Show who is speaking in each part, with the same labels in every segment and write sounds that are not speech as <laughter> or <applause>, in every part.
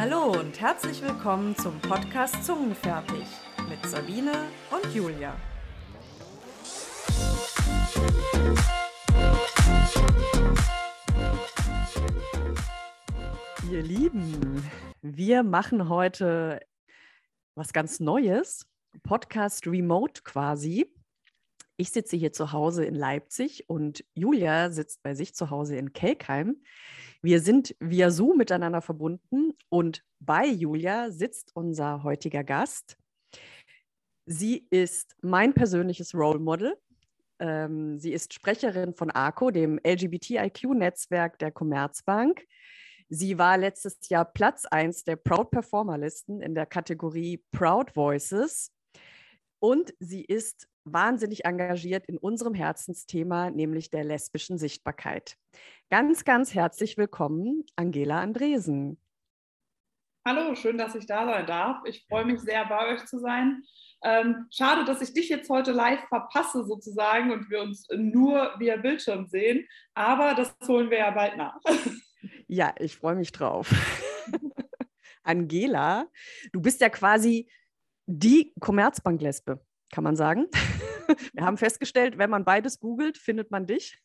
Speaker 1: Hallo und herzlich willkommen zum Podcast Zungenfertig mit Sabine und Julia. Ihr Lieben, wir machen heute was ganz Neues. Podcast Remote quasi. Ich sitze hier zu Hause in Leipzig und Julia sitzt bei sich zu Hause in Kelkheim. Wir sind via Zoom miteinander verbunden und bei Julia sitzt unser heutiger Gast. Sie ist mein persönliches Role Model. Ähm, sie ist Sprecherin von ARCO, dem LGBTIQ-Netzwerk der Commerzbank. Sie war letztes Jahr Platz 1 der Proud Performer Listen in der Kategorie Proud Voices. Und sie ist wahnsinnig engagiert in unserem Herzensthema, nämlich der lesbischen Sichtbarkeit. Ganz, ganz herzlich willkommen, Angela Andresen.
Speaker 2: Hallo, schön, dass ich da sein darf. Ich freue mich sehr, bei euch zu sein. Ähm, schade, dass ich dich jetzt heute live verpasse sozusagen und wir uns nur via Bildschirm sehen, aber das holen wir ja bald nach. <laughs>
Speaker 1: Ja, ich freue mich drauf. <laughs> Angela, du bist ja quasi die Commerzbank-Lesbe, kann man sagen. <laughs> Wir haben festgestellt, wenn man beides googelt, findet man dich.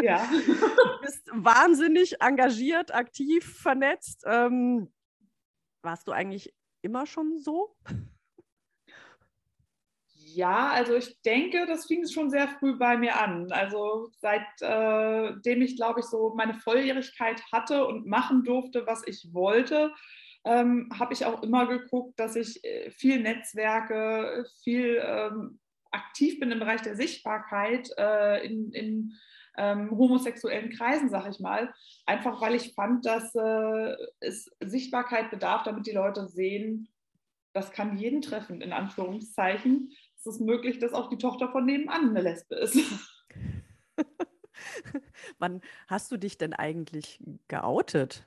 Speaker 2: Ja.
Speaker 1: Du bist wahnsinnig engagiert, aktiv, vernetzt. Ähm, warst du eigentlich immer schon so?
Speaker 2: Ja, also ich denke, das fing schon sehr früh bei mir an. Also seitdem äh, ich, glaube ich, so meine Volljährigkeit hatte und machen durfte, was ich wollte, ähm, habe ich auch immer geguckt, dass ich äh, viel Netzwerke, viel ähm, aktiv bin im Bereich der Sichtbarkeit äh, in, in ähm, homosexuellen Kreisen, sag ich mal. Einfach weil ich fand, dass äh, es Sichtbarkeit bedarf, damit die Leute sehen, das kann jeden treffen, in Anführungszeichen es ist möglich, dass auch die Tochter von nebenan eine Lesbe ist. <laughs> <laughs>
Speaker 1: Wann hast du dich denn eigentlich geoutet?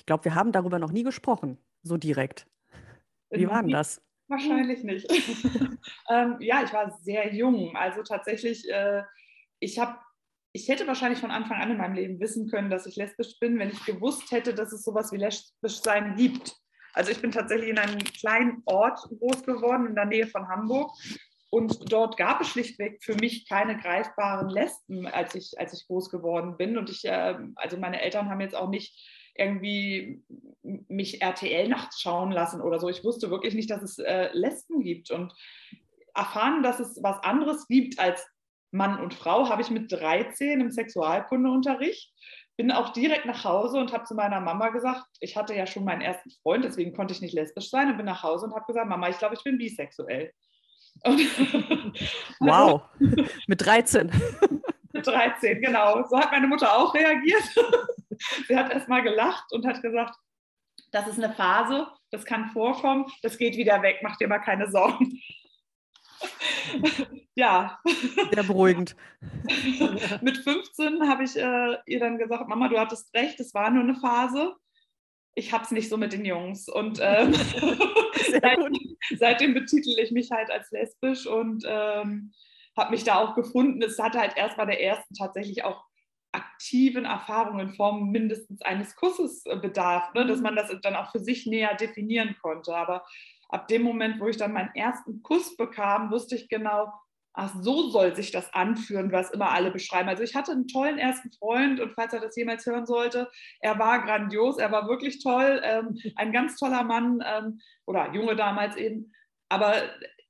Speaker 1: Ich glaube, wir haben darüber noch nie gesprochen, so direkt. Wie war denn das?
Speaker 2: Wahrscheinlich nicht. <laughs> ähm, ja, ich war sehr jung. Also tatsächlich, äh, ich habe, ich hätte wahrscheinlich von Anfang an in meinem Leben wissen können, dass ich lesbisch bin, wenn ich gewusst hätte, dass es sowas wie lesbisch sein gibt. Also ich bin tatsächlich in einem kleinen Ort groß geworden, in der Nähe von Hamburg. Und dort gab es schlichtweg für mich keine greifbaren Lesben, als ich, als ich groß geworden bin. Und ich, äh, also meine Eltern haben jetzt auch nicht irgendwie mich RTL nachts schauen lassen oder so. Ich wusste wirklich nicht, dass es äh, Lesben gibt. Und erfahren, dass es was anderes gibt als Mann und Frau, habe ich mit 13 im Sexualkundeunterricht. Bin auch direkt nach Hause und habe zu meiner Mama gesagt, ich hatte ja schon meinen ersten Freund, deswegen konnte ich nicht lesbisch sein und bin nach Hause und habe gesagt, Mama, ich glaube, ich bin bisexuell. <laughs>
Speaker 1: wow, <laughs> mit 13.
Speaker 2: Mit 13, genau. So hat meine Mutter auch reagiert. <laughs> Sie hat erst mal gelacht und hat gesagt, das ist eine Phase, das kann vorkommen, das geht wieder weg, mach dir mal keine Sorgen. <laughs> ja.
Speaker 1: Sehr beruhigend. <laughs>
Speaker 2: Mit 15 habe ich äh, ihr dann gesagt, Mama, du hattest recht, es war nur eine Phase ich habe es nicht so mit den Jungs. Und ähm, seitdem, seitdem betitel ich mich halt als lesbisch und ähm, habe mich da auch gefunden. Es hatte halt erst bei der ersten tatsächlich auch aktiven Erfahrungen in Form mindestens eines Kusses äh, bedarf, ne? dass man das dann auch für sich näher definieren konnte. Aber ab dem Moment, wo ich dann meinen ersten Kuss bekam, wusste ich genau, ach, so soll sich das anführen, was immer alle beschreiben. Also ich hatte einen tollen ersten Freund und falls er das jemals hören sollte, er war grandios, er war wirklich toll, ähm, ein ganz toller Mann ähm, oder Junge damals eben, aber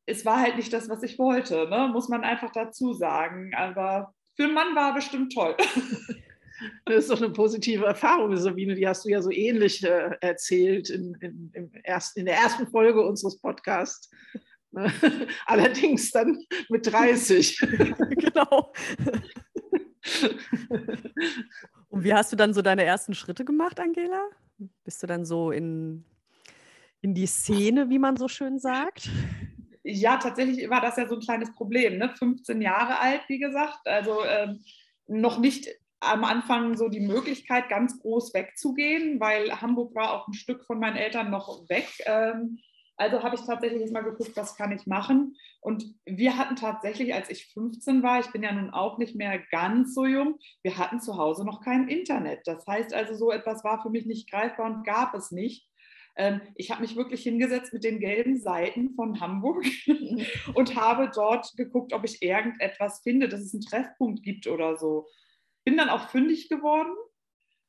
Speaker 2: es war halt nicht das, was ich wollte, ne? muss man einfach dazu sagen. Aber für einen Mann war er bestimmt toll. <laughs>
Speaker 3: Das ist doch eine positive Erfahrung, Sabine. Die hast du ja so ähnlich äh, erzählt in, in, im erst, in der ersten Folge unseres Podcasts. <laughs> Allerdings dann mit 30. <laughs>
Speaker 1: genau. Und wie hast du dann so deine ersten Schritte gemacht, Angela? Bist du dann so in, in die Szene, wie man so schön sagt?
Speaker 2: Ja, tatsächlich war das ja so ein kleines Problem. Ne? 15 Jahre alt, wie gesagt. Also ähm, noch nicht am Anfang so die Möglichkeit, ganz groß wegzugehen, weil Hamburg war auch ein Stück von meinen Eltern noch weg. Ähm, also habe ich tatsächlich mal geguckt, was kann ich machen. Und wir hatten tatsächlich, als ich 15 war, ich bin ja nun auch nicht mehr ganz so jung, wir hatten zu Hause noch kein Internet. Das heißt also, so etwas war für mich nicht greifbar und gab es nicht. Ähm, ich habe mich wirklich hingesetzt mit den gelben Seiten von Hamburg <laughs> und habe dort geguckt, ob ich irgendetwas finde, dass es einen Treffpunkt gibt oder so. Bin dann auch fündig geworden.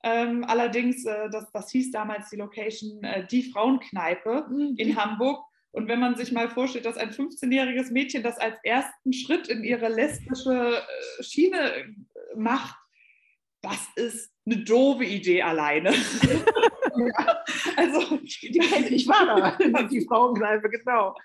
Speaker 2: Ähm, allerdings, äh, das, das hieß damals die Location äh, Die Frauenkneipe mhm. in Hamburg. Und wenn man sich mal vorstellt, dass ein 15-jähriges Mädchen das als ersten Schritt in ihre lesbische äh, Schiene äh, macht, das ist eine doofe Idee alleine. <laughs>
Speaker 3: ja, also, ich war da, <laughs> die Frauenkneipe, genau.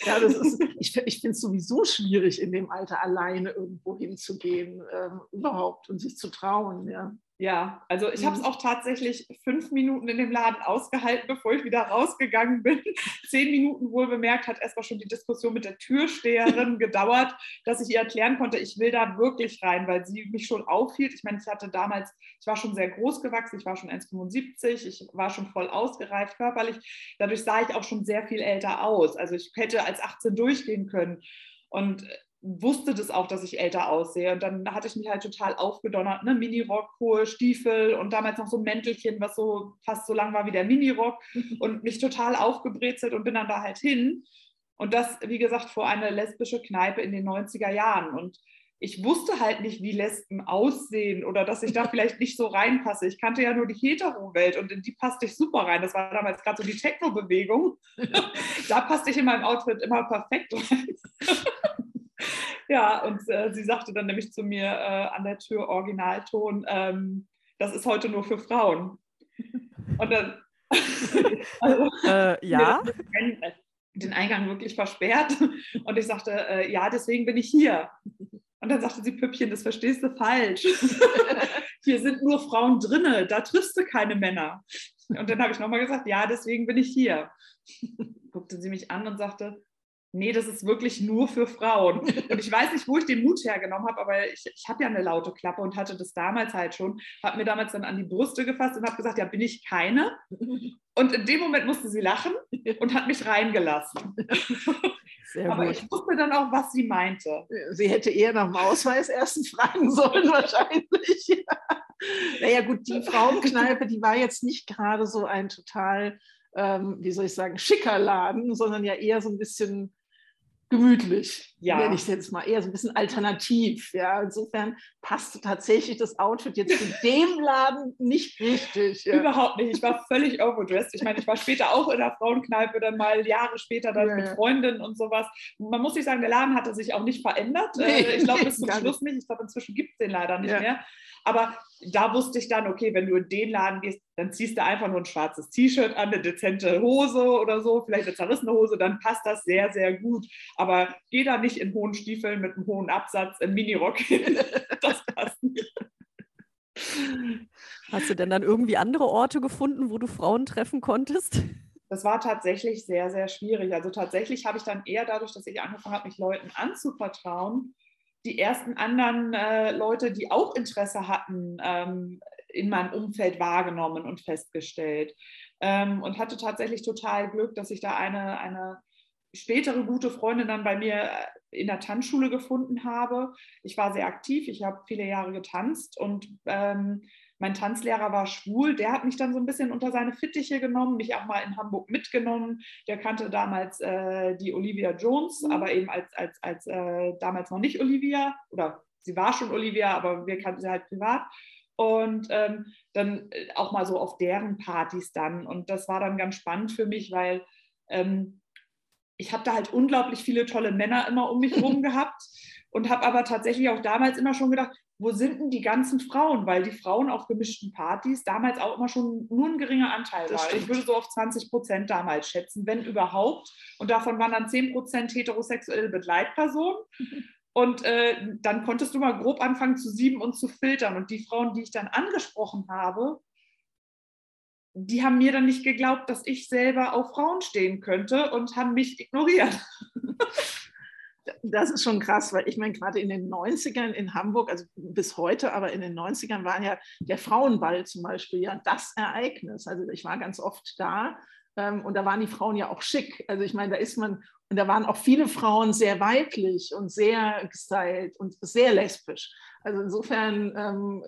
Speaker 3: Ja, das ist, ich, ich finde es sowieso schwierig, in dem Alter alleine irgendwo hinzugehen, ähm, überhaupt und sich zu trauen. Ja.
Speaker 2: Ja, also ich habe es mhm. auch tatsächlich fünf Minuten in dem Laden ausgehalten, bevor ich wieder rausgegangen bin. <laughs> Zehn Minuten wohl bemerkt, hat erstmal schon die Diskussion mit der Türsteherin gedauert, dass ich ihr erklären konnte, ich will da wirklich rein, weil sie mich schon aufhielt. Ich meine, ich hatte damals, ich war schon sehr groß gewachsen, ich war schon 1,75, ich war schon voll ausgereift körperlich. Dadurch sah ich auch schon sehr viel älter aus. Also ich hätte als 18 durchgehen können. Und wusste das auch, dass ich älter aussehe. Und dann hatte ich mich halt total aufgedonnert, ne? Minirock, hohe Stiefel und damals noch so ein Mäntelchen, was so fast so lang war wie der Minirock und mich total aufgebrezelt und bin dann da halt hin. Und das, wie gesagt, vor eine lesbische Kneipe in den 90er Jahren. Und ich wusste halt nicht, wie Lesben aussehen oder dass ich da <laughs> vielleicht nicht so reinpasse. Ich kannte ja nur die Hetero-Welt und in die passte ich super rein. Das war damals gerade so die Techno-Bewegung. <laughs> da passte ich in meinem Outfit immer perfekt rein. <laughs> ja, und äh, sie sagte dann nämlich zu mir äh, an der Tür Originalton, ähm, das ist heute nur für Frauen. Und dann <laughs>
Speaker 1: also, äh, ja.
Speaker 2: Den Eingang wirklich versperrt. Und ich sagte, äh, ja, deswegen bin ich hier. Und dann sagte sie, Püppchen, das verstehst du falsch. <laughs> hier sind nur Frauen drinne, da triffst du keine Männer. Und dann habe ich nochmal gesagt, ja, deswegen bin ich hier. Guckte sie mich an und sagte, nee, das ist wirklich nur für Frauen. <laughs> Und ich weiß nicht, wo ich den Mut hergenommen habe, aber ich, ich habe ja eine laute Klappe und hatte das damals halt schon, habe mir damals dann an die Brüste gefasst und habe gesagt, ja, bin ich keine? Und in dem Moment musste sie lachen und hat mich reingelassen. <laughs> Sehr aber gut. ich wusste dann auch, was sie meinte.
Speaker 3: Sie hätte eher nach dem Ausweis erst <laughs> fragen sollen, wahrscheinlich. naja, gut, die Frauenkneipe, die war jetzt nicht gerade so ein total, ähm, wie soll ich sagen, schicker Laden, sondern ja eher so ein bisschen gemütlich, ja. nenne ich es jetzt mal, eher so ein bisschen alternativ. Ja, insofern passt tatsächlich das Outfit jetzt zu dem Laden nicht richtig.
Speaker 2: Ja. Überhaupt nicht. Ich war völlig overdressed. Ich meine, ich war später auch in der Frauenkneipe, dann mal Jahre später dann ja, mit Freundinnen und sowas. Man muss sich sagen, der Laden hatte sich auch nicht verändert. Nee, äh, ich glaube, bis zum Schluss nicht. Ich glaube, inzwischen gibt es den leider nicht mehr. Aber da wusste ich dann, okay, wenn du in den Laden gehst, dann ziehst du einfach nur ein schwarzes T-Shirt an, eine dezente Hose oder so, vielleicht eine zerrissene Hose, dann passt das sehr, sehr gut. Aber geh da nicht in hohen Stiefeln mit einem hohen Absatz, in Minirock. <laughs> das passt nicht.
Speaker 1: Hast du denn dann irgendwie andere Orte gefunden, wo du Frauen treffen konntest?
Speaker 2: Das war tatsächlich sehr, sehr schwierig. Also tatsächlich habe ich dann eher dadurch, dass ich angefangen habe, mich Leuten anzuvertrauen, die ersten anderen äh, Leute, die auch Interesse hatten, ähm, in meinem Umfeld wahrgenommen und festgestellt. Ähm, und hatte tatsächlich total Glück, dass ich da eine, eine spätere gute Freundin dann bei mir äh, in der Tanzschule gefunden habe. Ich war sehr aktiv, ich habe viele Jahre getanzt und ähm, mein Tanzlehrer war schwul, der hat mich dann so ein bisschen unter seine Fittiche genommen, mich auch mal in Hamburg mitgenommen. Der kannte damals äh, die Olivia Jones, mhm. aber eben als, als, als äh, damals noch nicht Olivia oder sie war schon Olivia, aber wir kannten sie halt privat. Und ähm, dann äh, auch mal so auf deren Partys dann. Und das war dann ganz spannend für mich, weil ähm, ich habe da halt unglaublich viele tolle Männer immer um mich <laughs> herum gehabt und habe aber tatsächlich auch damals immer schon gedacht, wo sind denn die ganzen Frauen? Weil die Frauen auf gemischten Partys damals auch immer schon nur ein geringer Anteil waren. Ich würde so auf 20 Prozent damals schätzen, wenn überhaupt. Und davon waren dann 10 Prozent heterosexuelle Begleitpersonen. <laughs> Und äh, dann konntest du mal grob anfangen zu sieben und zu filtern. Und die Frauen, die ich dann angesprochen habe, die haben mir dann nicht geglaubt, dass ich selber auf Frauen stehen könnte und haben mich ignoriert. <laughs>
Speaker 3: Das ist schon krass, weil ich meine, gerade in den 90ern in Hamburg, also bis heute, aber in den 90ern war ja der Frauenball zum Beispiel ja das Ereignis. Also ich war ganz oft da Ähm, und da waren die Frauen ja auch schick. Also ich meine, da ist man, und da waren auch viele Frauen sehr weiblich und sehr gestylt und sehr lesbisch. Also insofern ähm,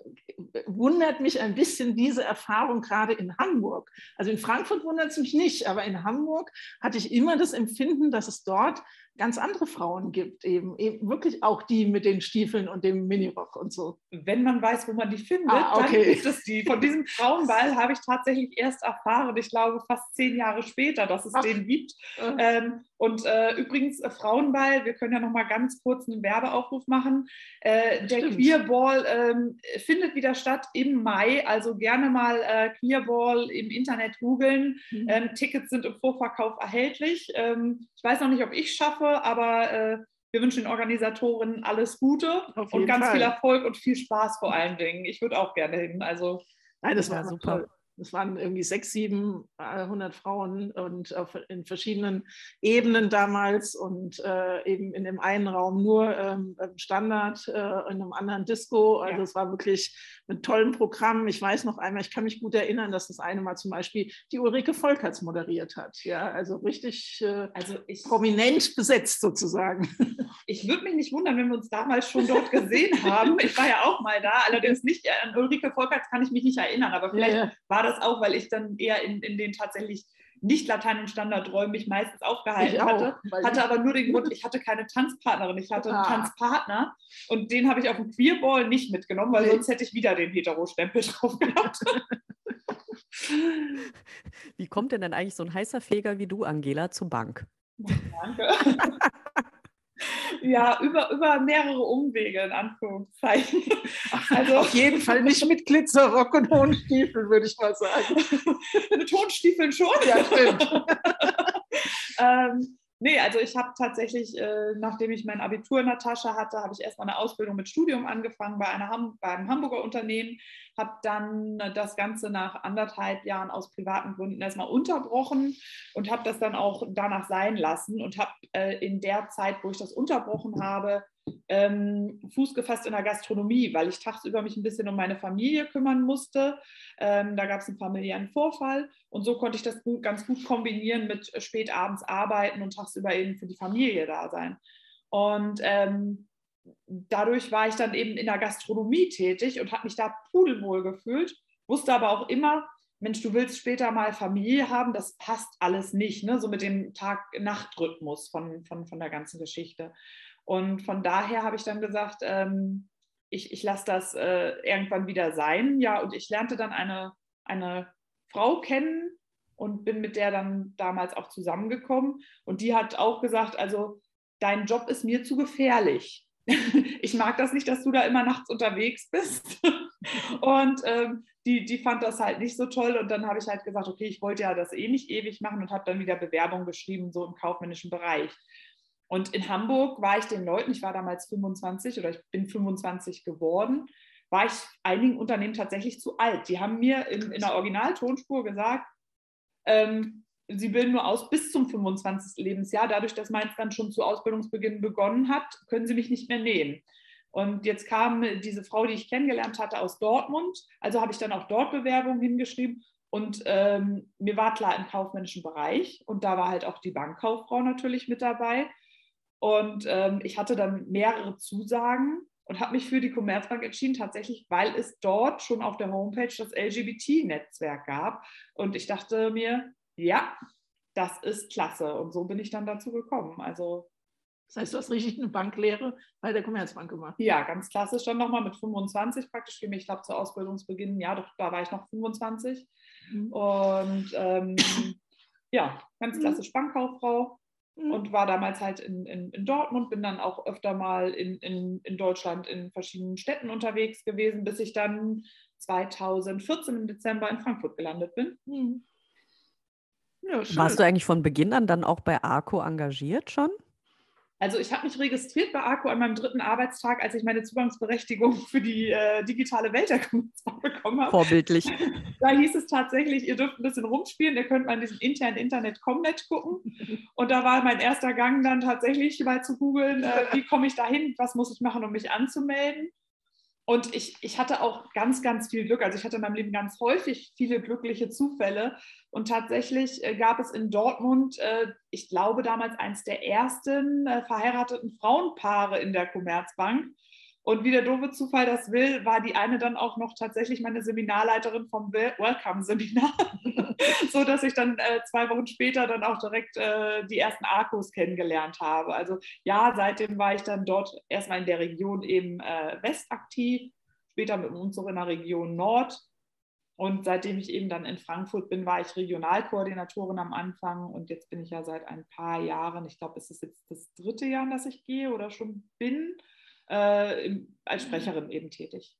Speaker 3: wundert mich ein bisschen diese Erfahrung gerade in Hamburg. Also in Frankfurt wundert es mich nicht, aber in Hamburg hatte ich immer das Empfinden, dass es dort ganz andere Frauen gibt, eben, eben wirklich auch die mit den Stiefeln und dem Minirock und so.
Speaker 2: Wenn man weiß, wo man die findet,
Speaker 3: Ah, okay.
Speaker 2: dann gibt es die. Von diesem <laughs> Frauenball habe ich tatsächlich erst erfahren, ich glaube fast zehn Jahre später, dass es
Speaker 3: Ach.
Speaker 2: den gibt.
Speaker 3: Äh,
Speaker 2: Ähm, und äh, übrigens, äh, Frauenball, wir können ja noch mal ganz kurz einen Werbeaufruf machen. Äh, der
Speaker 3: Stimmt.
Speaker 2: Queerball ähm, findet wieder statt im Mai, also gerne mal äh, Queerball im Internet googeln.
Speaker 3: Mhm.
Speaker 2: Ähm, Tickets sind im Vorverkauf erhältlich. Ähm, ich weiß noch nicht, ob ich schaffe, aber äh, wir wünschen den Organisatoren alles Gute und ganz
Speaker 3: Fall.
Speaker 2: viel Erfolg und viel Spaß vor allen Dingen. Ich würde auch gerne hin. Also
Speaker 3: Nein, das war
Speaker 1: super.
Speaker 3: super. Toll. Es waren irgendwie sechs, sieben, äh, hundert Frauen und auf, in verschiedenen Ebenen damals und äh, eben in dem einen Raum nur ähm, Standard, äh, in einem anderen Disco. Also
Speaker 2: Ja.
Speaker 3: es war wirklich mit tollen Programm. Ich weiß noch einmal, ich kann mich gut erinnern, dass das eine Mal zum Beispiel die Ulrike Volkerts moderiert hat. Ja, also richtig äh,
Speaker 2: also ich,
Speaker 3: prominent besetzt sozusagen. <laughs>
Speaker 2: ich würde mich nicht wundern, wenn wir uns damals schon dort gesehen haben. Ich war ja auch mal da, allerdings nicht an Ulrike Volkerts kann ich mich nicht erinnern, aber vielleicht war das auch, weil ich dann eher in, in den tatsächlich nicht Latein- und Standardräumen mich meistens aufgehalten
Speaker 3: auch,
Speaker 2: hatte. Hatte aber nur den Grund, ich hatte keine Tanzpartnerin, ich hatte einen
Speaker 3: Ah.
Speaker 2: Tanzpartner und den habe ich auf dem Queerball nicht mitgenommen, weil
Speaker 3: Nee.
Speaker 2: sonst hätte ich wieder den Hetero-Stempel drauf gehabt.
Speaker 1: Wie kommt denn dann eigentlich so ein heißer Feger wie du, Angela, zur Bank?
Speaker 2: Danke. <laughs> Ja, über, über mehrere Umwege in Anführungszeichen. Also
Speaker 3: Auf jeden Fall nicht mit Glitzerrock und hohen Stiefeln, würde ich mal sagen. <laughs>
Speaker 2: mit Tonstiefeln schon.
Speaker 3: Ja, stimmt. <laughs>
Speaker 2: ähm, nee, also ich habe tatsächlich, äh, nachdem ich mein Abitur in der Tasche hatte, habe ich erstmal eine Ausbildung mit Studium angefangen bei, einer Ham bei einem Hamburger Unternehmen, habe dann äh, das Ganze nach anderthalb Jahren aus privaten Gründen erstmal unterbrochen und habe das dann auch danach sein lassen und habe äh, in der Zeit, wo ich das unterbrochen habe, ähm, Fuß gefasst in der Gastronomie, weil ich tagsüber mich ein bisschen um meine Familie kümmern musste. Ähm, da gab es einen familiären Vorfall und so konnte ich das gut, ganz gut kombinieren mit äh, spät abends arbeiten und tagsüber eben für die Familie da sein. Und ähm, dadurch war ich dann eben in der Gastronomie tätig und habe mich da pudelwohl gefühlt, wusste aber auch immer, Mensch, du willst später mal Familie haben, das passt alles nicht, ne? so mit dem Tag-Nacht-Rhythmus von, von, von der ganzen Geschichte. Und von daher habe ich dann gesagt, ähm, ich, ich lasse das äh, irgendwann wieder sein. Ja, und ich lernte dann eine, eine Frau kennen und bin mit der dann damals auch zusammengekommen. Und die hat auch gesagt, also dein Job ist mir zu gefährlich. <laughs> Ich mag das nicht, dass du da immer nachts unterwegs bist. <laughs> Und ähm, die, die fand das halt nicht so toll. Und dann habe ich halt gesagt, okay, ich wollte ja das eh nicht ewig machen und habe dann wieder Bewerbung geschrieben, so im kaufmännischen Bereich. Und in Hamburg war ich den Leuten, ich war damals 25 oder ich bin 25 geworden, war ich einigen Unternehmen tatsächlich zu alt. Die haben mir in, in der Originaltonspur gesagt, ähm, sie bilden nur aus bis zum 25. Lebensjahr. Dadurch, dass meins dann schon zu Ausbildungsbeginn begonnen hat, können sie mich nicht mehr nehmen. Und jetzt kam diese Frau, die ich kennengelernt hatte, aus Dortmund. Also habe ich dann auch dort Bewerbungen hingeschrieben. Und ähm, mir war klar im kaufmännischen Bereich. Und da war halt auch die Bankkauffrau natürlich mit dabei. Und ähm, ich hatte dann mehrere Zusagen und habe mich für die Commerzbank entschieden, tatsächlich, weil es dort schon auf der Homepage das LGBT-Netzwerk gab. Und ich dachte mir, ja, das ist klasse. Und so bin ich dann dazu gekommen. Also
Speaker 3: Das heißt, du hast richtig eine Banklehre bei der Commerzbank gemacht.
Speaker 2: ja, ganz klassisch dann nochmal mit 25 praktisch. Ich glaube, zu Ausbildungsbeginn, ja, doch, da war ich noch 25.
Speaker 3: Mhm.
Speaker 2: Und ähm, ja, ganz klassisch Bankkauffrau.
Speaker 3: Mhm.
Speaker 2: und war damals halt in, in, in Dortmund, bin dann auch öfter mal in, in, in Deutschland in verschiedenen Städten unterwegs gewesen, bis ich dann 2014 im Dezember in Frankfurt gelandet bin.
Speaker 3: Ja.
Speaker 1: Warst du eigentlich von Beginn an dann auch bei ARCO engagiert schon?
Speaker 2: Also ich habe mich registriert bei ARCO an meinem dritten Arbeitstag, als ich meine Zugangsberechtigung <laughs> für die äh, digitale Welt der bekommen habe.
Speaker 1: Vorbildlich. <laughs>
Speaker 2: Da hieß es tatsächlich, ihr dürft ein bisschen rumspielen, ihr könnt mal in diesem internen Internet Comnet gucken. Und da war mein erster Gang dann tatsächlich mal zu googeln, äh, wie komme ich da hin, was muss ich machen, um mich anzumelden. Und ich, ich hatte auch ganz, ganz viel Glück. Also ich hatte in meinem Leben ganz häufig viele glückliche Zufälle. Und tatsächlich äh, gab es in Dortmund, äh, ich glaube damals eines der ersten äh, verheirateten Frauenpaare in der Commerzbank. Und wie der doofe Zufall das will, war die eine dann auch noch tatsächlich meine Seminarleiterin vom Welcome-Seminar, <laughs> so dass ich dann äh, zwei Wochen später dann auch direkt äh, die ersten Arkos kennengelernt habe. Also ja, seitdem war ich dann dort erstmal in der Region eben äh, West aktiv, später mit uns Umzug in der Region Nord. Und seitdem ich eben dann in Frankfurt bin, war ich Regionalkoordinatorin am Anfang und jetzt bin ich ja seit ein paar Jahren, ich glaube, es ist jetzt das dritte Jahr, dass ich gehe oder schon bin äh, als Sprecherin eben tätig.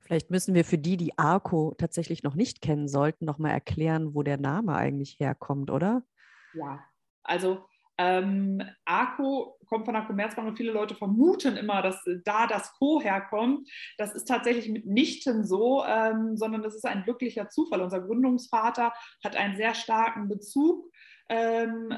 Speaker 1: Vielleicht müssen wir für die, die ARCO tatsächlich noch nicht kennen sollten, noch mal erklären, wo der Name eigentlich herkommt, oder?
Speaker 2: Ja, also ähm, ARCO kommt von der Commerzbank und viele Leute vermuten immer, dass da das Co herkommt. Das ist tatsächlich mitnichten so, ähm, sondern das ist ein glücklicher Zufall. Unser Gründungsvater hat einen sehr starken Bezug ähm,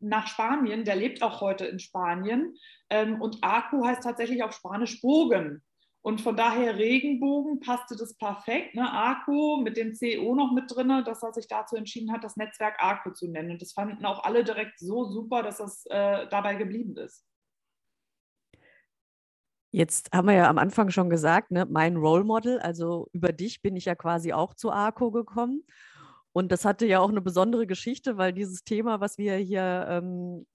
Speaker 2: nach Spanien, der lebt auch heute in Spanien. Ähm, und Aku heißt tatsächlich auf Spanisch Bogen. Und von daher Regenbogen passte das perfekt. Ne? Arco mit dem CO noch mit drin, dass er sich dazu entschieden hat, das Netzwerk Arco zu nennen. Und das fanden auch alle direkt so super, dass das äh, dabei geblieben ist.
Speaker 1: Jetzt haben wir ja am Anfang schon gesagt, ne, mein Role Model, also über dich bin ich ja quasi auch zu Arco gekommen. Und das hatte ja auch eine besondere Geschichte, weil dieses Thema, was wir hier ähm,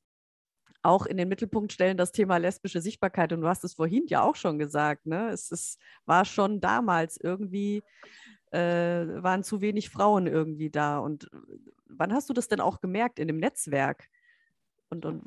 Speaker 1: auch in den Mittelpunkt stellen, das Thema lesbische Sichtbarkeit, und du hast es vorhin ja auch schon gesagt, ne? es ist, war schon damals irgendwie, äh, waren zu wenig Frauen irgendwie da. Und wann hast du das denn auch gemerkt in dem Netzwerk? Und, und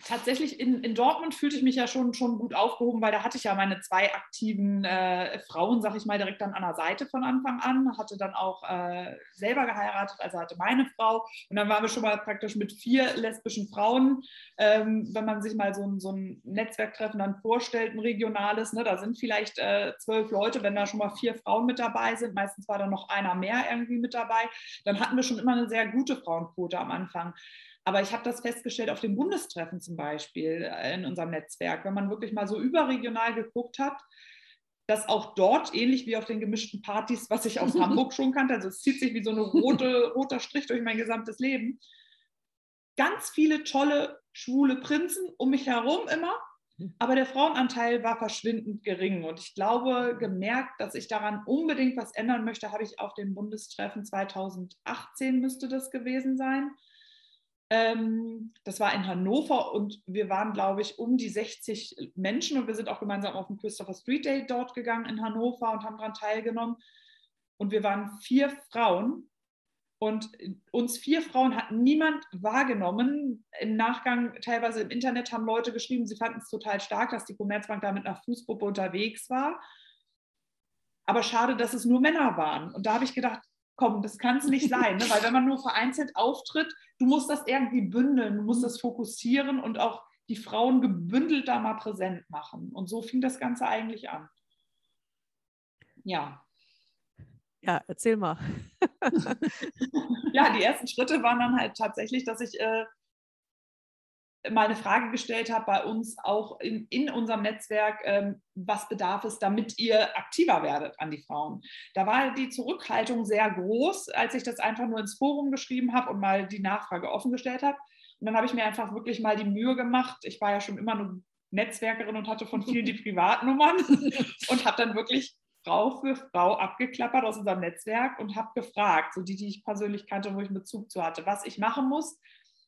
Speaker 2: tatsächlich in, in Dortmund fühlte ich mich ja schon, schon gut aufgehoben, weil da hatte ich ja meine zwei aktiven äh, Frauen, sag ich mal, direkt dann an der Seite von Anfang an, hatte dann auch äh, selber geheiratet, also hatte meine Frau und dann waren wir schon mal praktisch mit vier lesbischen Frauen. Ähm, wenn man sich mal so, ein, so ein Netzwerktreffen dann vorstellt, ein regionales, ne, da sind vielleicht äh, zwölf Leute, wenn da schon mal vier Frauen mit dabei sind, meistens war da noch einer mehr irgendwie mit dabei, dann hatten wir schon immer eine sehr gute Frauenquote am Anfang. Aber ich habe das festgestellt auf dem Bundestreffen zum Beispiel äh, in unserem Netzwerk, wenn man wirklich mal so überregional geguckt hat, dass auch dort, ähnlich wie auf den gemischten Partys, was ich aus <laughs> Hamburg schon kannte, also es zieht sich wie so ein rote, <laughs> roter Strich durch mein gesamtes Leben, ganz viele tolle schwule Prinzen um mich herum immer, aber der Frauenanteil war verschwindend gering. Und ich glaube, gemerkt, dass ich daran unbedingt was ändern möchte, habe ich auf dem Bundestreffen 2018 müsste das gewesen sein ähm, das war in Hannover und wir waren, glaube ich, um die 60 Menschen und wir sind auch gemeinsam auf den Christopher Street Day dort gegangen in Hannover und haben daran teilgenommen. Und wir waren vier Frauen und uns vier Frauen hat niemand wahrgenommen. Im Nachgang, teilweise im Internet, haben Leute geschrieben, sie fanden es total stark, dass die Commerzbank da mit einer Fußgruppe unterwegs war. Aber schade, dass es nur Männer waren. Und da habe ich gedacht, komm, das kann es nicht sein, ne? weil wenn man nur vereinzelt auftritt, du musst das irgendwie bündeln, du musst das fokussieren und auch die Frauen gebündelt da mal präsent machen. Und so fing das Ganze eigentlich an. Ja.
Speaker 1: Ja, erzähl mal. <laughs>
Speaker 2: ja, die ersten Schritte waren dann halt tatsächlich, dass ich äh, mal eine Frage gestellt habe bei uns auch in, in unserem Netzwerk, ähm, was bedarf es, damit ihr aktiver werdet an die Frauen. Da war die Zurückhaltung sehr groß, als ich das einfach nur ins Forum geschrieben habe und mal die Nachfrage offen gestellt habe. Und dann habe ich mir einfach wirklich mal die Mühe gemacht. Ich war ja schon immer eine Netzwerkerin und hatte von vielen die <laughs> Privatnummern <laughs> und habe dann wirklich Frau für Frau abgeklappert aus unserem Netzwerk und habe gefragt, so die, die ich persönlich kannte, wo ich einen Bezug zu hatte, was ich machen muss,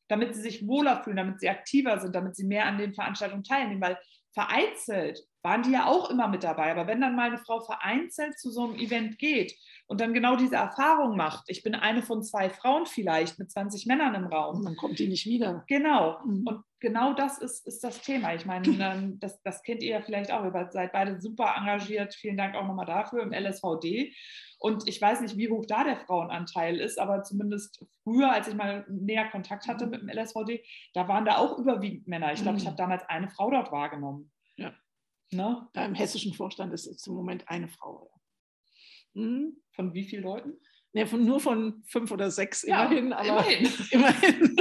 Speaker 2: damit sie sich wohler fühlen, damit sie aktiver sind, damit sie mehr an den Veranstaltungen teilnehmen, weil vereinzelt waren die ja auch immer mit dabei. Aber wenn dann mal eine Frau vereinzelt zu so einem Event geht und dann genau diese Erfahrung macht, ich bin eine von zwei Frauen vielleicht mit 20 Männern im Raum.
Speaker 3: Und dann kommt die nicht wieder.
Speaker 2: Genau. Mhm. Und genau das ist, ist das Thema. Ich meine, <laughs> ähm, das, das kennt ihr ja vielleicht auch. Ihr seid beide super engagiert. Vielen Dank auch nochmal dafür im LSVD. Und ich weiß nicht, wie hoch da der Frauenanteil ist, aber zumindest früher, als ich mal näher Kontakt hatte mit dem LSVD, da waren da auch überwiegend Männer. Ich glaube, ich mhm. habe damals eine Frau dort wahrgenommen.
Speaker 3: Ja. Ne? Da im hessischen Vorstand ist jetzt im Moment eine Frau.
Speaker 2: Mhm. Von wie vielen Leuten?
Speaker 3: Ja, von, nur von fünf oder sechs immerhin, ja, aber immerhin. <laughs> immerhin.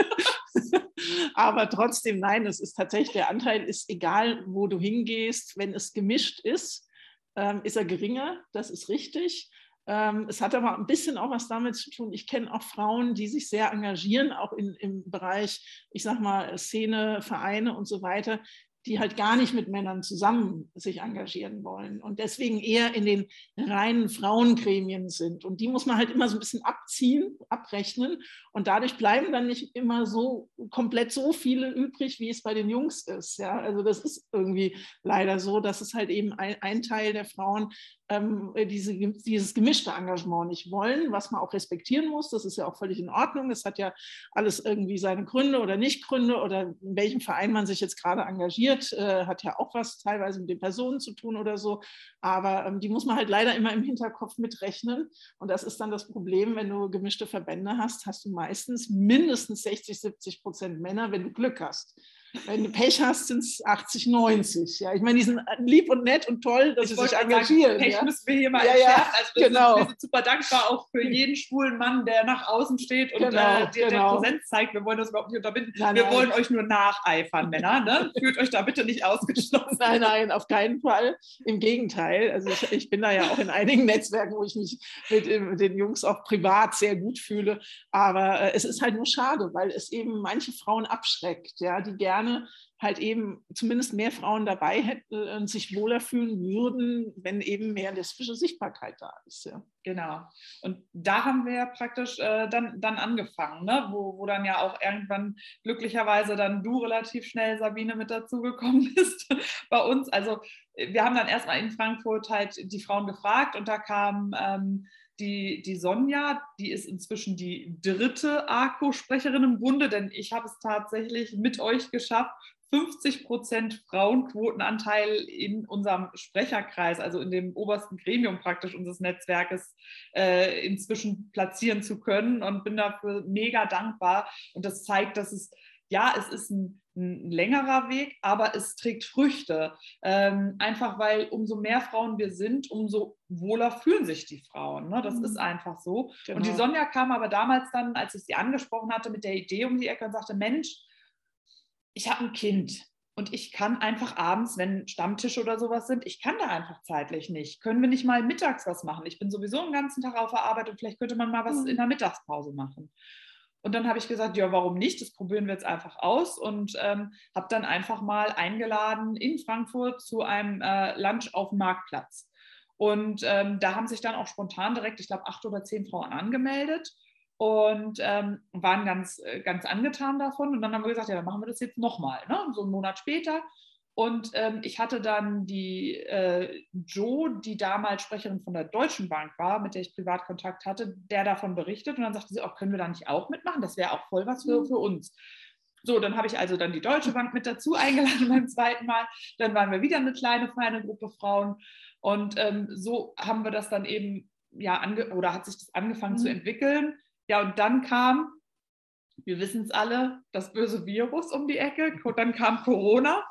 Speaker 3: <laughs> aber trotzdem, nein, es ist tatsächlich, der Anteil ist egal, wo du hingehst, wenn es gemischt ist, ähm, ist er geringer, das ist richtig. Ähm, es hat aber ein bisschen auch was damit zu tun. Ich kenne auch Frauen, die sich sehr engagieren, auch in, im Bereich, ich sag mal, Szene, Vereine und so weiter, die halt gar nicht mit Männern zusammen sich engagieren wollen und deswegen eher in den reinen Frauengremien sind. Und die muss man halt immer so ein bisschen abziehen, abrechnen. Und dadurch bleiben dann nicht immer so komplett so viele übrig, wie es bei den Jungs ist. Ja, also das ist irgendwie leider so, dass es halt eben ein, ein Teil der Frauen ähm, diese, dieses gemischte Engagement nicht wollen, was man auch respektieren muss. Das ist ja auch völlig in Ordnung. Es hat ja alles irgendwie seine Gründe oder Nicht-Gründe oder in welchem Verein man sich jetzt gerade engagiert, äh, hat ja auch was teilweise mit den Personen zu tun oder so. Aber ähm, die muss man halt leider immer im Hinterkopf mitrechnen. Und das ist dann das Problem, wenn du gemischte Verbände hast, hast du meistens mindestens 60, 70 Prozent Männer, wenn du Glück hast. Wenn du Pech hast, sind es 80, 90. Ja, ich meine, die sind lieb und nett und toll, dass ich sie sich engagieren. Sagen,
Speaker 2: Pech
Speaker 3: ja?
Speaker 2: müssen wir hier mal
Speaker 3: ja, ja,
Speaker 2: Also
Speaker 3: genau.
Speaker 2: wir sind super dankbar auch für jeden schwulen Mann, der nach außen steht und genau, äh, dir genau. Präsenz zeigt. Wir wollen das überhaupt nicht unterbinden. Nein, wir nein. wollen euch nur nacheifern, Männer. Ne? Fühlt euch da bitte nicht ausgeschlossen.
Speaker 3: Nein, nein, auf keinen Fall. Im Gegenteil. Also ich, ich bin da ja auch in einigen Netzwerken, wo ich mich mit, mit den Jungs auch privat sehr gut fühle. Aber äh, es ist halt nur schade, weil es eben manche Frauen abschreckt, ja, die gerne halt eben zumindest mehr Frauen dabei hätten und sich wohler fühlen würden, wenn eben mehr lesbische Sichtbarkeit da ist. Ja.
Speaker 2: Genau. Und da haben wir praktisch äh, dann, dann angefangen, ne? wo, wo dann ja auch irgendwann glücklicherweise dann du relativ schnell, Sabine, mit dazugekommen <laughs> bist bei uns. Also wir haben dann erstmal in Frankfurt halt die Frauen gefragt und da kam ähm, die, die Sonja, die ist inzwischen die dritte ARCO-Sprecherin im Bunde, denn ich habe es tatsächlich mit euch geschafft, 50 Prozent Frauenquotenanteil in unserem Sprecherkreis, also in dem obersten Gremium praktisch unseres Netzwerkes, äh, inzwischen platzieren zu können und bin dafür mega dankbar. Und das zeigt, dass es, ja, es ist ein, ein längerer Weg, aber es trägt Früchte. Ähm, einfach weil umso mehr Frauen wir sind, umso wohler fühlen sich die Frauen. Ne? Das mhm. ist einfach so. Genau. Und die genau. Sonja kam aber damals dann, als ich sie angesprochen hatte, mit der Idee um die Ecke und sagte, Mensch, ich habe ein Kind und ich kann einfach abends, wenn Stammtisch oder sowas sind, ich kann da einfach zeitlich nicht. Können wir nicht mal mittags was machen? Ich bin sowieso den ganzen Tag auf der Arbeit und vielleicht könnte man mal was mhm. in der Mittagspause machen. Und dann habe ich gesagt, ja, warum nicht? Das probieren wir jetzt einfach aus und ähm, habe dann einfach mal eingeladen in Frankfurt zu einem äh, Lunch auf dem Marktplatz. Und ähm, da haben sich dann auch spontan direkt, ich glaube, acht oder zehn Frauen angemeldet und ähm, waren ganz, äh, ganz angetan davon. Und dann haben wir gesagt, ja, dann machen wir das jetzt nochmal, ne? so einen Monat später. Und ähm, ich hatte dann die äh, Jo, die damals Sprecherin von der Deutschen Bank war, mit der ich Privatkontakt hatte, der davon berichtet. Und dann sagte sie, auch, können wir da nicht auch mitmachen? Das wäre auch voll was für, mhm. für uns. So, dann habe ich also dann die Deutsche Bank mit dazu eingeladen <laughs> beim zweiten Mal. Dann waren wir wieder eine kleine, feine Gruppe Frauen. Und ähm, so haben wir das dann eben, ja, oder hat sich das angefangen mhm. zu entwickeln. Ja, und dann kam, wir wissen es alle, das böse Virus um die Ecke. Und dann kam Corona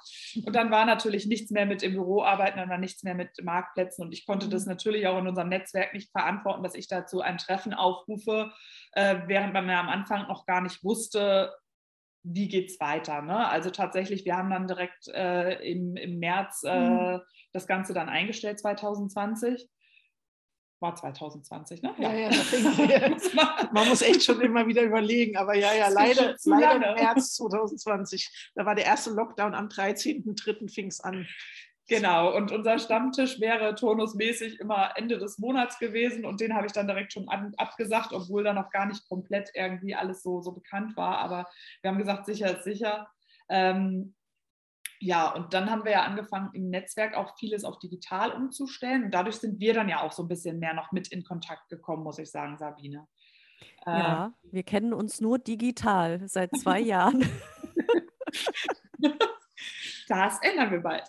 Speaker 2: und dann war natürlich nichts mehr mit im Büro arbeiten, dann war nichts mehr mit Marktplätzen. Und ich konnte das natürlich auch in unserem Netzwerk nicht verantworten, dass ich dazu ein Treffen aufrufe, äh, während man ja am Anfang noch gar nicht wusste, wie geht es weiter. Ne? Also tatsächlich, wir haben dann direkt äh, im, im März äh, mhm. das Ganze dann eingestellt, 2020 war 2020, ne?
Speaker 3: Ja, ja, ja <laughs> man muss echt schon <laughs> immer wieder überlegen, aber ja, ja, leider, leider im März 2020, da war der erste Lockdown am 13.03. fing es an.
Speaker 2: Genau, und unser Stammtisch wäre turnusmäßig immer Ende des Monats gewesen und den habe ich dann direkt schon an, abgesagt, obwohl da noch gar nicht komplett irgendwie alles so, so bekannt war. Aber wir haben gesagt, sicher ist sicher. Ähm, ja, und dann haben wir ja angefangen, im Netzwerk auch vieles auf digital umzustellen. Und dadurch sind wir dann ja auch so ein bisschen mehr noch mit in Kontakt gekommen, muss ich sagen, Sabine.
Speaker 1: Ja, äh, wir kennen uns nur digital seit zwei <laughs> Jahren.
Speaker 2: das ändern wir bald.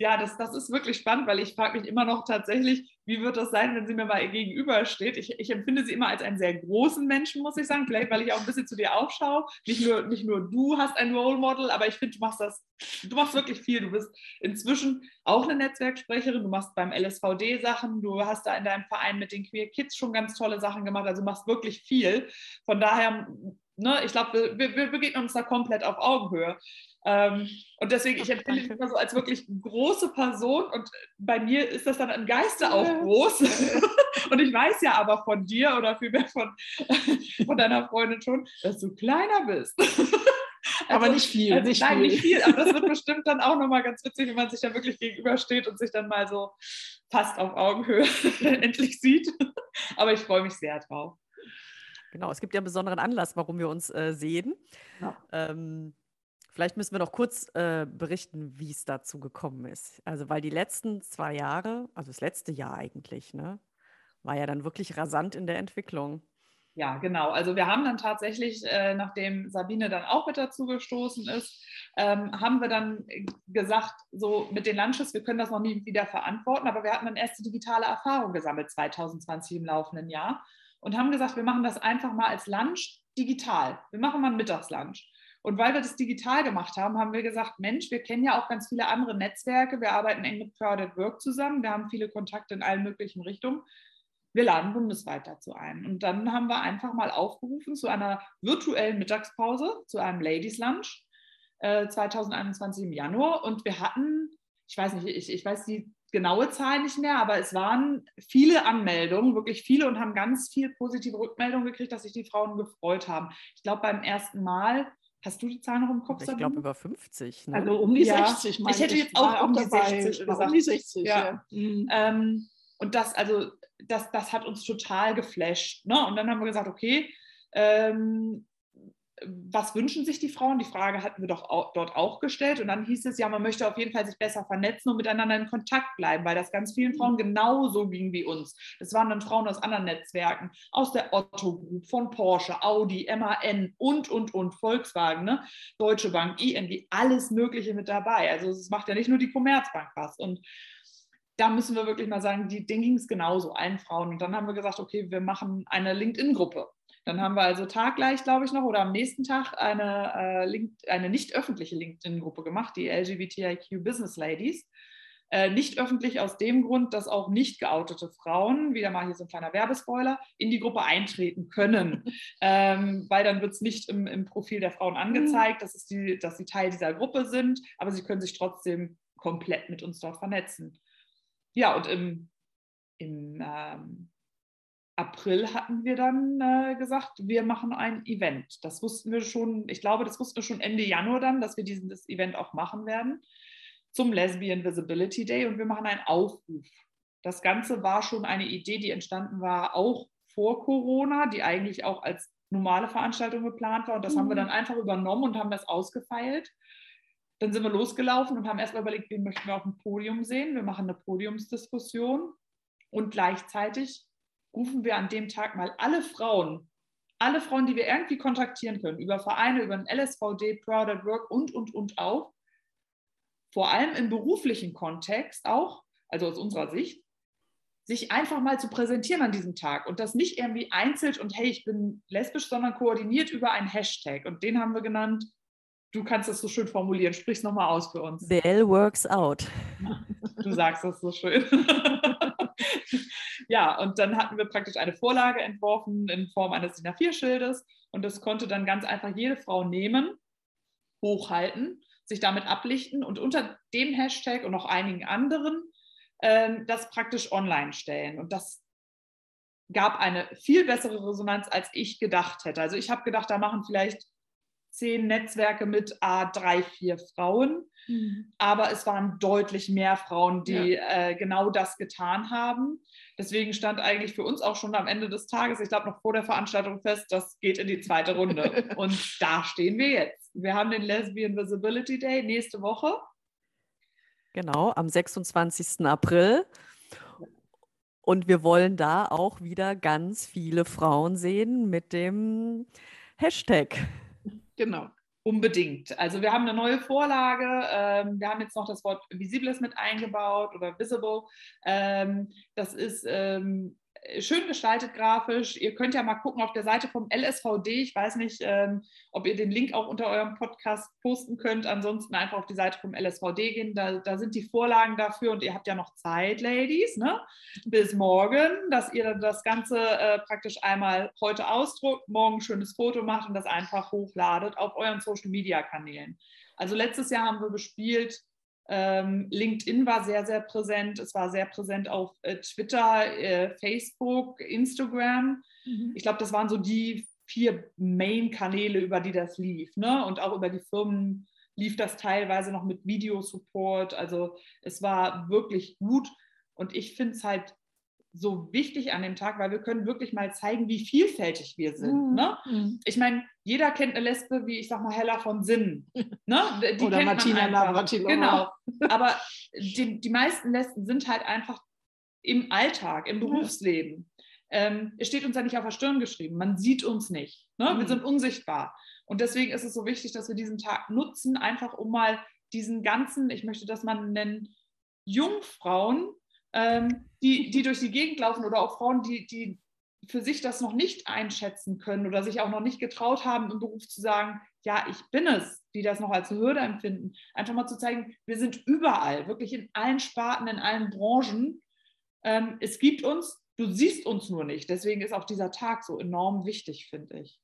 Speaker 2: Ja, das, das ist wirklich spannend, weil ich frage mich immer noch tatsächlich, wie wird das sein, wenn sie mir mal gegenübersteht? Ich, ich empfinde sie immer als einen sehr großen Menschen, muss ich sagen. Vielleicht, weil ich auch ein bisschen zu dir aufschaue. Nicht nur, nicht nur du hast ein Role Model, aber ich finde, du machst das, du machst wirklich viel. Du bist inzwischen auch eine Netzwerksprecherin. Du machst beim LSVD Sachen. Du hast da in deinem Verein mit den Queer Kids schon ganz tolle Sachen gemacht. Also machst wirklich viel. Von daher ne, ich glaube, wir, wir begegnen uns da komplett auf Augenhöhe. Ähm, und deswegen, ich empfinde dich immer so als wirklich große Person und bei mir ist das dann im Geiste auch groß. <laughs> und ich weiß ja aber von dir oder vielmehr von, <laughs> von deiner Freundin schon, dass du kleiner bist. <laughs>
Speaker 3: aber also, nicht viel.
Speaker 2: Also,
Speaker 3: nicht
Speaker 2: nein,
Speaker 3: viel.
Speaker 2: nicht viel. Aber das wird bestimmt dann auch nochmal ganz witzig, wenn man sich da wirklich gegenübersteht und sich dann mal so fast auf Augenhöhe endlich sieht. Aber ich freue mich sehr drauf.
Speaker 1: Genau, es gibt ja einen besonderen Anlass, warum wir uns äh, sehen. Ja. Ähm, vielleicht müssen wir noch kurz äh, berichten, wie es dazu gekommen ist. Also, weil die letzten zwei Jahre, also das letzte Jahr eigentlich, ne, war ja dann wirklich rasant in der Entwicklung.
Speaker 2: Ja, genau. Also wir haben dann tatsächlich, äh, nachdem Sabine dann auch mit dazu gestoßen ist, ähm, haben wir dann gesagt, so mit den Lunches, wir können das noch nie wieder verantworten, aber wir hatten dann erste digitale Erfahrung gesammelt 2020 im laufenden Jahr und haben gesagt, wir machen das einfach mal als Lunch digital. Wir machen mal ein Mittagslunch. Und weil wir das digital gemacht haben, haben wir gesagt, Mensch, wir kennen ja auch ganz viele andere Netzwerke. Wir arbeiten eng mit Crowded Work zusammen. Wir haben viele Kontakte in allen möglichen Richtungen. Wir laden bundesweit dazu ein. Und dann haben wir einfach mal aufgerufen zu einer virtuellen Mittagspause, zu einem Ladies Lunch äh, 2021 im Januar. Und wir hatten, ich weiß nicht, ich, ich weiß die genaue Zahl nicht mehr, aber es waren viele Anmeldungen, wirklich viele und haben ganz viel positive Rückmeldungen gekriegt, dass sich die Frauen gefreut haben. Ich glaube, beim ersten Mal Hast du die Zahl noch im Kopf?
Speaker 1: Ich glaube über 50.
Speaker 3: Ne? Also um die ja. 60.
Speaker 2: Ich hätte jetzt auch um die 60
Speaker 3: gesagt. Um die 60, ja.
Speaker 2: ja. Mhm. Ähm, und das, also, das, das hat uns total geflasht. Ne? Und dann haben wir gesagt, okay, ähm, was wünschen sich die Frauen? Die Frage hatten wir doch auch, dort auch gestellt. Und dann hieß es ja, man möchte auf jeden Fall sich besser vernetzen und miteinander in Kontakt bleiben, weil das ganz vielen Frauen mhm. genauso ging wie uns. Das waren dann Frauen aus anderen Netzwerken, aus der Otto Group, von Porsche, Audi, MAN und, und, und, Volkswagen, ne? Deutsche Bank, ING, alles Mögliche mit dabei. Also es macht ja nicht nur die Commerzbank was. Und da müssen wir wirklich mal sagen, die, denen ging es genauso, allen Frauen. Und dann haben wir gesagt, okay, wir machen eine LinkedIn-Gruppe. Dann haben wir also taggleich, glaube ich, noch oder am nächsten Tag eine, äh, Link, eine nicht öffentliche LinkedIn-Gruppe gemacht, die LGBTIQ Business Ladies. Äh, nicht öffentlich aus dem Grund, dass auch nicht geoutete Frauen, wieder mal hier so ein kleiner Werbespoiler, in die Gruppe eintreten können. <laughs> ähm, weil dann wird es nicht im, im, Profil der Frauen angezeigt, dass, es die, dass sie Teil dieser Gruppe sind, aber sie können sich trotzdem komplett mit uns dort vernetzen. Ja, und im, im ähm, April hatten wir dann äh, gesagt, wir machen ein Event. Das wussten wir schon, ich glaube, das wussten wir schon Ende Januar dann, dass wir dieses Event auch machen werden zum Lesbian Visibility Day und wir machen einen Aufruf. Das Ganze war schon eine Idee, die entstanden war, auch vor Corona, die eigentlich auch als normale Veranstaltung geplant war. Und das mhm. haben wir mhm. dann einfach übernommen und haben das ausgefeilt. Dann sind wir losgelaufen und haben erstmal überlegt, wen möchten wir auf dem Podium sehen. Wir machen eine Podiumsdiskussion und gleichzeitig rufen wir an dem Tag mal alle Frauen, alle Frauen, die wir irgendwie kontaktieren können, über Vereine, über den LSVD, Proud at Work und, und, und auf, vor allem im beruflichen Kontext auch, also aus unserer Sicht, sich einfach mal zu präsentieren an diesem Tag und das nicht irgendwie einzeln und hey, ich bin lesbisch, sondern koordiniert über einen Hashtag und den haben wir genannt, du kannst das so schön formulieren, sprich es nochmal aus für uns.
Speaker 1: The L works out. <laughs>
Speaker 2: Du sagst das so schön. <laughs> ja, und dann hatten wir praktisch eine Vorlage entworfen in Form eines DIN A4-Schildes und das konnte dann ganz einfach jede Frau nehmen, hochhalten, sich damit ablichten und unter dem Hashtag und noch einigen anderen ähm, das praktisch online stellen. Und das gab eine viel bessere Resonanz, als ich gedacht hätte. Also ich habe gedacht, da machen vielleicht zehn Netzwerke mit A, drei, vier Frauen. Mhm. Aber es waren deutlich mehr Frauen, die ja. äh, genau das getan haben. Deswegen stand eigentlich für uns auch schon am Ende des Tages, ich glaube noch vor der Veranstaltung fest, das geht in die zweite Runde. <laughs> Und da stehen wir jetzt. Wir haben den Lesbian Visibility Day nächste Woche.
Speaker 1: Genau, am 26. April. Und wir wollen da auch wieder ganz viele Frauen sehen mit dem Hashtag.
Speaker 2: Genau. Unbedingt. Also wir haben eine neue Vorlage. Ähm, wir haben jetzt noch das Wort Visibles mit eingebaut oder Visible. Ähm, das ist ähm, äh, schön gestaltet grafisch. Ihr könnt ja mal gucken auf der Seite vom LSVD. Ich weiß nicht, ähm, ob ihr den Link auch unter eurem Podcast posten könnt. Ansonsten einfach auf die Seite vom LSVD gehen. Da, da sind die Vorlagen dafür und ihr habt ja noch Zeit, Ladies, ne? bis morgen, dass ihr dann das Ganze äh, praktisch einmal heute ausdruckt, morgen ein schönes Foto macht und das einfach hochladet auf euren Social-Media-Kanälen. Also letztes Jahr haben wir bespielt LinkedIn war sehr, sehr präsent. Es war sehr präsent auf äh, Twitter, äh, Facebook, Instagram. Mhm. Ich glaube, das waren so die vier Main-Kanäle, über die das lief. Ne? Und auch über die Firmen lief das teilweise noch mit Videosupport. Also es war wirklich gut. Und ich finde es halt so wichtig an dem Tag, weil wir können wirklich mal zeigen, wie vielfältig wir sind. Mhm. Ne? Mhm. Ich meine, jeder kennt eine Lesbe wie, ich sag mal, Hella von Sinnen. Ne?
Speaker 3: Die <laughs> Oder Martina Navratilova.
Speaker 2: Genau. Aber die, die meisten Lesben sind halt einfach im Alltag, im Berufsleben. Ähm, es steht uns ja nicht auf der Stirn geschrieben. Man sieht uns nicht. Ne? Mhm. Wir sind unsichtbar. Und deswegen ist es so wichtig, dass wir diesen Tag nutzen, einfach um mal diesen ganzen, ich möchte das mal nennen, Jungfrauen ähm, die, die durch die Gegend laufen oder auch Frauen, die, die für sich das noch nicht einschätzen können oder sich auch noch nicht getraut haben, im Beruf zu sagen, ja, ich bin es, die das noch als Hürde empfinden. Einfach mal zu zeigen, wir sind überall, wirklich in allen Sparten, in allen Branchen. Ähm, es gibt uns, du siehst uns nur nicht. Deswegen ist auch dieser Tag so enorm wichtig, finde ich.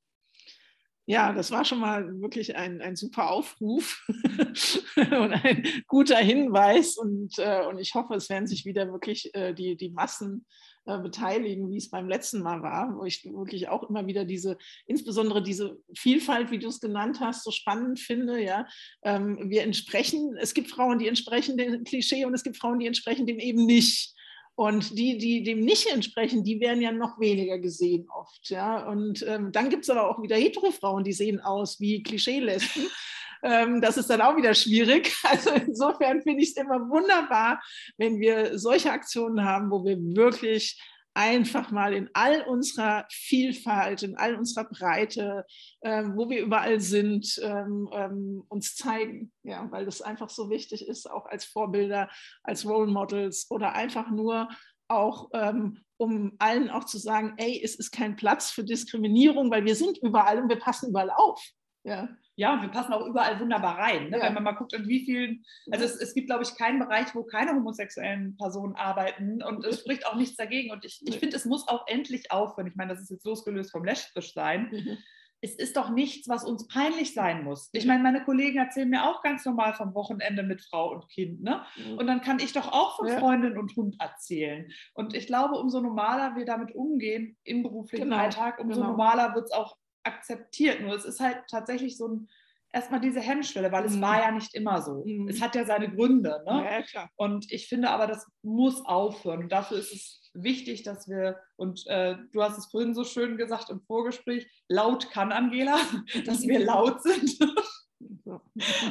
Speaker 3: Ja, das war schon mal wirklich ein, ein super Aufruf <laughs> und ein guter Hinweis. Und, äh, und ich hoffe, es werden sich wieder wirklich äh, die, die Massen äh, beteiligen, wie es beim letzten Mal war, wo ich wirklich auch immer wieder diese, insbesondere diese Vielfalt, wie du es genannt hast, so spannend finde. Ja, ähm, wir entsprechen, es gibt Frauen, die entsprechen dem Klischee und es gibt Frauen, die entsprechen dem eben nicht. Und die, die dem nicht entsprechen, die werden ja noch weniger gesehen oft. Ja? Und ähm, dann gibt es aber auch wieder Hetero-Frauen, die sehen aus wie Klischee-Lesben. <laughs> ähm, das ist dann auch wieder schwierig. <laughs> Also insofern finde ich es immer wunderbar, wenn wir solche Aktionen haben, wo wir wirklich einfach mal in all unserer Vielfalt, in all unserer Breite, ähm, wo wir überall sind, ähm, ähm, uns zeigen. Ja, weil das einfach so wichtig ist, auch als Vorbilder, als Role Models oder einfach nur auch, ähm, um allen auch zu sagen, ey, es ist kein Platz für Diskriminierung, weil wir sind überall und wir passen überall auf.
Speaker 2: Ja. Ja, und wir passen auch überall wunderbar rein. Ne? Ja. Wenn man mal guckt, in wie vielen, also es, es gibt, glaube ich, keinen Bereich, wo keine homosexuellen Personen arbeiten und es spricht auch nichts dagegen. Und ich, ich finde, es muss auch endlich aufhören. Ich meine, das ist jetzt losgelöst vom lesbisch sein. Mhm. Es ist doch nichts, was uns peinlich sein muss. Ich meine, meine Kollegen erzählen mir auch ganz normal vom Wochenende mit Frau und Kind. Ne? Mhm. Und dann kann ich doch auch von ja. Freundin und Hund erzählen. Und ich glaube, umso normaler wir damit umgehen im beruflichen genau. Alltag, umso genau. normaler wird es auch akzeptiert. Nur es ist halt tatsächlich so ein erstmal diese Hemmschwelle, weil es mhm. war ja nicht immer so. Mhm. Es hat ja seine Gründe. Ne? Ja, und ich finde aber, das muss aufhören. Und dafür ist es wichtig, dass wir, und äh, du hast es vorhin so schön gesagt im Vorgespräch, laut kann Angela, <laughs> dass wir laut sind.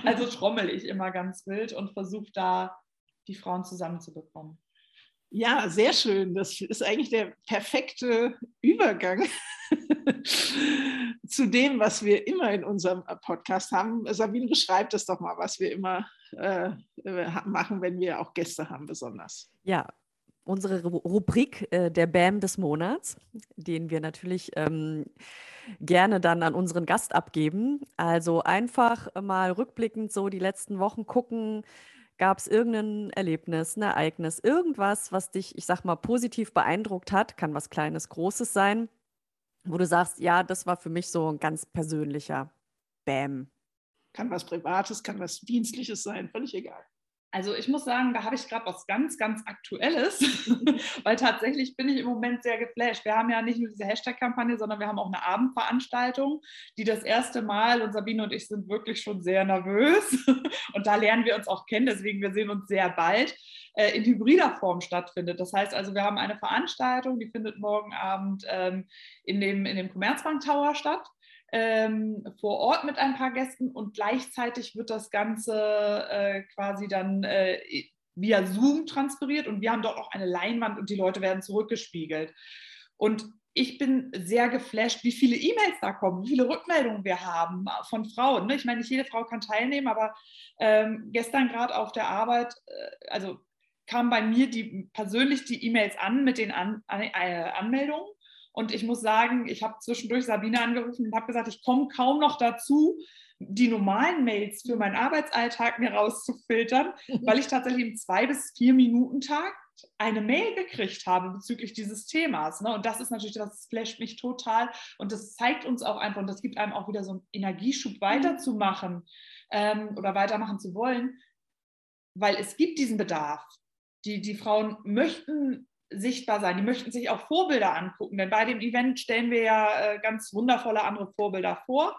Speaker 2: also trommel ich immer ganz wild und versuche da die Frauen zusammenzubekommen.
Speaker 3: Ja, sehr schön. Das ist eigentlich der perfekte Übergang <laughs> zu dem, was wir immer in unserem Podcast haben. Sabine, beschreibt das doch mal, was wir immer äh, machen, wenn wir auch Gäste haben, besonders.
Speaker 1: Ja, unsere Rubrik äh, der BAM des Monats, den wir natürlich ähm, gerne dann an unseren Gast abgeben. Also einfach mal rückblickend so die letzten Wochen gucken, Gab es irgendein Erlebnis, ein Ereignis, irgendwas, was dich, ich sag mal, positiv beeindruckt hat? Kann was Kleines, Großes sein, wo du sagst, ja, das war für mich so ein ganz persönlicher Bam.
Speaker 3: Kann was Privates, kann was Dienstliches sein, völlig egal.
Speaker 2: Also ich muss sagen, da habe ich gerade was ganz, ganz Aktuelles, <laughs> weil tatsächlich bin ich im Moment sehr geflasht. Wir haben ja nicht nur diese Hashtag-Kampagne, sondern wir haben auch eine Abendveranstaltung, die das erste Mal, und Sabine und ich sind wirklich schon sehr nervös <laughs> und da lernen wir uns auch kennen, deswegen wir sehen uns sehr bald, äh, in hybrider Form stattfindet. Das heißt also, wir haben eine Veranstaltung, die findet morgen Abend ähm, in dem, in dem Commerzbank Tower statt ähm, vor Ort mit ein paar Gästen und gleichzeitig wird das Ganze äh, quasi dann äh, via Zoom transferiert und wir haben dort auch eine Leinwand und die Leute werden zurückgespiegelt. Und ich bin sehr geflasht, wie viele E-Mails da kommen, wie viele Rückmeldungen wir haben von Frauen. Ne? Ich meine, nicht jede Frau kann teilnehmen, aber ähm, gestern gerade auf der Arbeit, äh, also kamen bei mir die, persönlich die E-Mails an mit den an, an, äh, Anmeldungen. Und ich muss sagen, ich habe zwischendurch Sabine angerufen und habe gesagt, ich komme kaum noch dazu, die normalen Mails für meinen Arbeitsalltag mir rauszufiltern, weil ich tatsächlich im zwei bis vier Minuten Tag eine Mail gekriegt habe bezüglich dieses Themas. Ne? Und das ist natürlich, das flasht mich total und das zeigt uns auch einfach und das gibt einem auch wieder so einen Energieschub weiterzumachen ähm, oder weitermachen zu wollen, weil es gibt diesen Bedarf. Die, die Frauen möchten sichtbar sein, die möchten sich auch Vorbilder angucken, denn bei dem Event stellen wir ja äh, ganz wundervolle andere Vorbilder vor.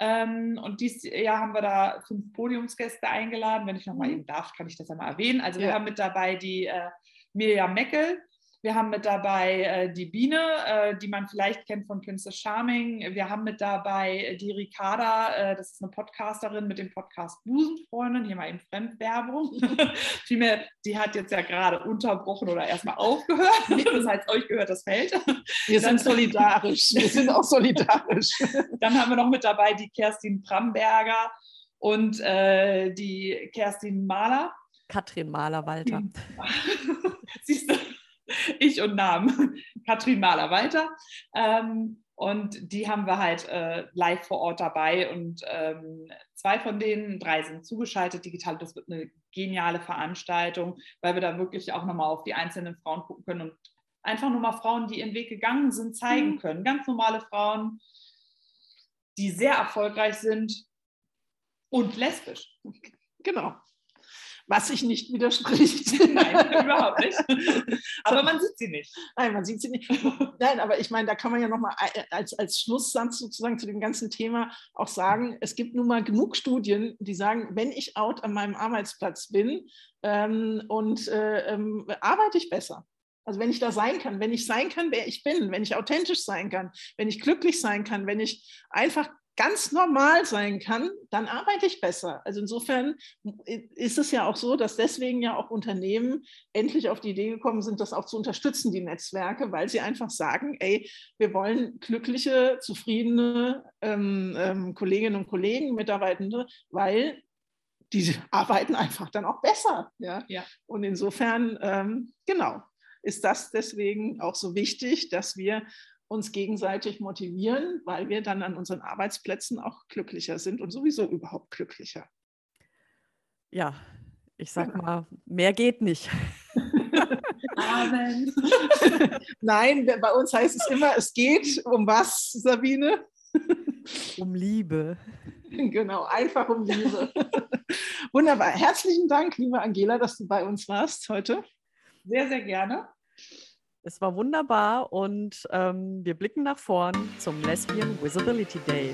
Speaker 2: Ähm, und dieses Jahr haben wir da fünf Podiumsgäste eingeladen. Wenn ich nochmal mhm. eben darf, kann ich das einmal erwähnen. Also wir haben mit dabei die äh, Mirjam Meckel, wir haben mit dabei äh, die Biene, äh, die man vielleicht kennt von Princess Charming. Wir haben mit dabei äh, die Ricarda, äh, das ist eine Podcasterin mit dem Podcast Busenfreundin, hier mal in Fremdwerbung. <laughs> Vielmehr, die hat jetzt ja gerade unterbrochen oder erstmal aufgehört. <laughs> Das heißt, euch gehört das Feld.
Speaker 3: Wir sind solidarisch. <laughs> Wir sind auch solidarisch.
Speaker 2: Dann haben wir noch mit dabei die Kerstin Bramberger und äh, die Kerstin Mahler.
Speaker 1: Katrin Mahler-Walter.
Speaker 2: Siehst du? <laughs> ich und Namen, <laughs> Katrin Mahler-Walter. Ähm, und die haben wir halt äh, live vor Ort dabei. Und ähm, zwei von denen, drei sind zugeschaltet digital. Das wird eine geniale Veranstaltung, weil wir da wirklich auch nochmal auf die einzelnen Frauen gucken können und einfach nur mal Frauen, die ihren Weg gegangen sind, zeigen mhm. können. Ganz normale Frauen, die sehr erfolgreich sind und lesbisch.
Speaker 3: Genau was sich nicht widerspricht.
Speaker 2: Nein, überhaupt nicht. <laughs> Aber man sieht sie nicht.
Speaker 3: Nein, man sieht sie nicht. Nein, aber ich meine, da kann man ja nochmal als, als Schlusssatz sozusagen zu dem ganzen Thema auch sagen, es gibt nun mal genug Studien, die sagen, wenn ich out an meinem Arbeitsplatz bin ähm, und äh, ähm, arbeite ich besser. Also wenn ich da sein kann, wenn ich sein kann, wer ich bin, wenn ich authentisch sein kann, wenn ich glücklich sein kann, wenn ich einfach ganz normal sein kann, dann arbeite ich besser. Also insofern ist es ja auch so, dass deswegen ja auch Unternehmen endlich auf die Idee gekommen sind, das auch zu unterstützen, die Netzwerke, weil sie einfach sagen, ey, wir wollen glückliche, zufriedene ähm, ähm, Kolleginnen und Kollegen, Mitarbeitende, weil die <laughs> arbeiten einfach dann auch besser. Ja? ja. Und insofern, ähm, genau, ist das deswegen auch so wichtig, dass wir uns gegenseitig motivieren, weil wir dann an unseren Arbeitsplätzen auch glücklicher sind und sowieso überhaupt glücklicher.
Speaker 1: Ja, ich sag mal, mehr geht nicht. <laughs>
Speaker 3: Amen. <laughs> Nein, bei uns heißt es immer, es geht um was, Sabine?
Speaker 1: Um Liebe.
Speaker 3: Genau, einfach um Liebe. Wunderbar. Herzlichen Dank, liebe Angela, dass du bei uns warst heute.
Speaker 2: Sehr, sehr gerne.
Speaker 1: Es war wunderbar und ähm, wir blicken nach vorn zum Lesbian Visibility Day.